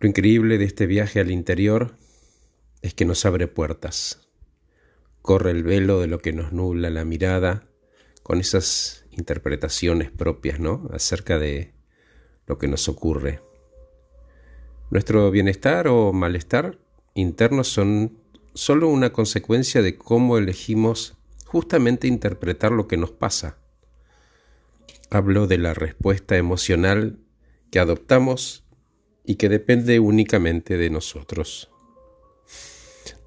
Lo increíble de este viaje al interior es que nos abre puertas. Corre el velo de lo que nos nubla la mirada con esas interpretaciones propias, ¿no? acerca de lo que nos ocurre. Nuestro bienestar o malestar internos son solo una consecuencia de cómo elegimos justamente interpretar lo que nos pasa. Hablo de la respuesta emocional que adoptamos y que depende únicamente de nosotros.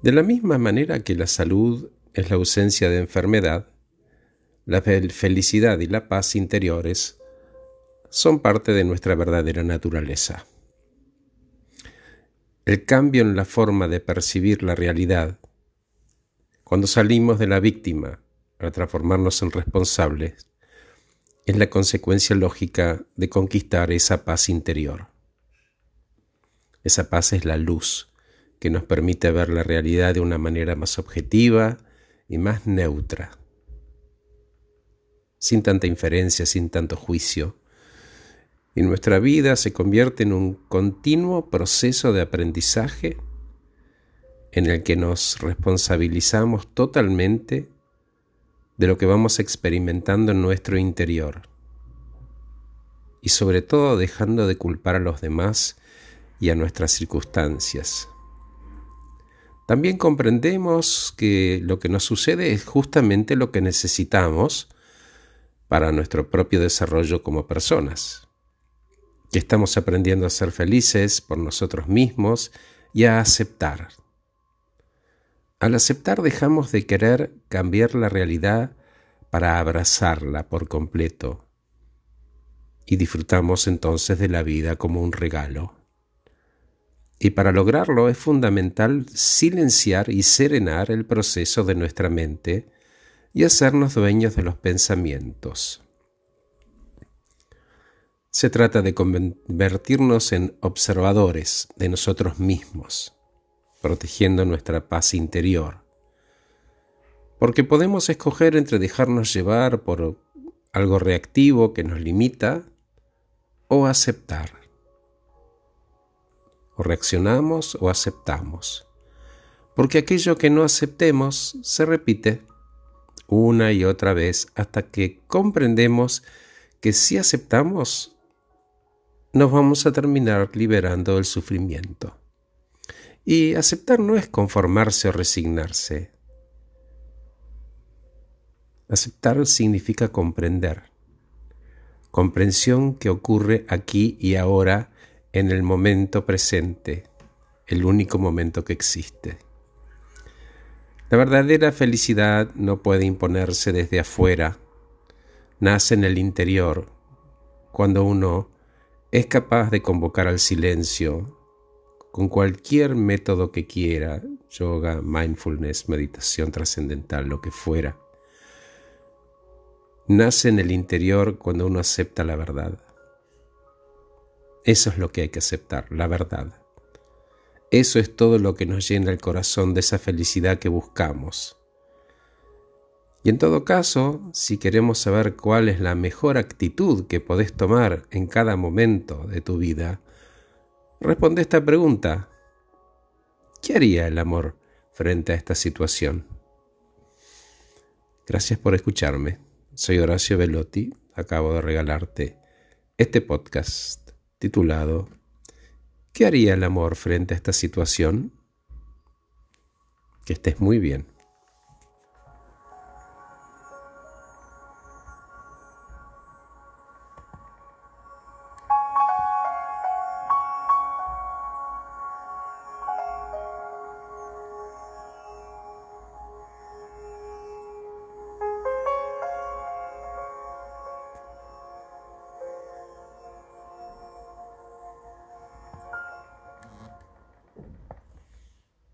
De la misma manera que la salud es la ausencia de enfermedad, la felicidad y la paz interiores son parte de nuestra verdadera naturaleza. El cambio en la forma de percibir la realidad, cuando salimos de la víctima para transformarnos en responsables, es la consecuencia lógica de conquistar esa paz interior. Esa paz es la luz que nos permite ver la realidad de una manera más objetiva y más neutra, sin tanta inferencia, sin tanto juicio. Y nuestra vida se convierte en un continuo proceso de aprendizaje en el que nos responsabilizamos totalmente de lo que vamos experimentando en nuestro interior. Y sobre todo dejando de culpar a los demás y a nuestras circunstancias. También comprendemos que lo que nos sucede es justamente lo que necesitamos para nuestro propio desarrollo como personas, que estamos aprendiendo a ser felices por nosotros mismos y a aceptar. Al aceptar dejamos de querer cambiar la realidad para abrazarla por completo y disfrutamos entonces de la vida como un regalo. Y para lograrlo es fundamental silenciar y serenar el proceso de nuestra mente y hacernos dueños de los pensamientos. Se trata de convertirnos en observadores de nosotros mismos, protegiendo nuestra paz interior. Porque podemos escoger entre dejarnos llevar por algo reactivo que nos limita o aceptar o reaccionamos o aceptamos. Porque aquello que no aceptemos se repite una y otra vez hasta que comprendemos que si aceptamos, nos vamos a terminar liberando del sufrimiento. Y aceptar no es conformarse o resignarse. Aceptar significa comprender. Comprensión que ocurre aquí y ahora en el momento presente, el único momento que existe. La verdadera felicidad no puede imponerse desde afuera, nace en el interior, cuando uno es capaz de convocar al silencio con cualquier método que quiera, yoga, mindfulness, meditación trascendental, lo que fuera. Nace en el interior cuando uno acepta la verdad. Eso es lo que hay que aceptar, la verdad. Eso es todo lo que nos llena el corazón de esa felicidad que buscamos. Y en todo caso, si queremos saber cuál es la mejor actitud que podés tomar en cada momento de tu vida, responde esta pregunta. ¿Qué haría el amor frente a esta situación? Gracias por escucharme. Soy Horacio Velotti. Acabo de regalarte este podcast titulado ¿Qué haría el amor frente a esta situación? Que estés muy bien.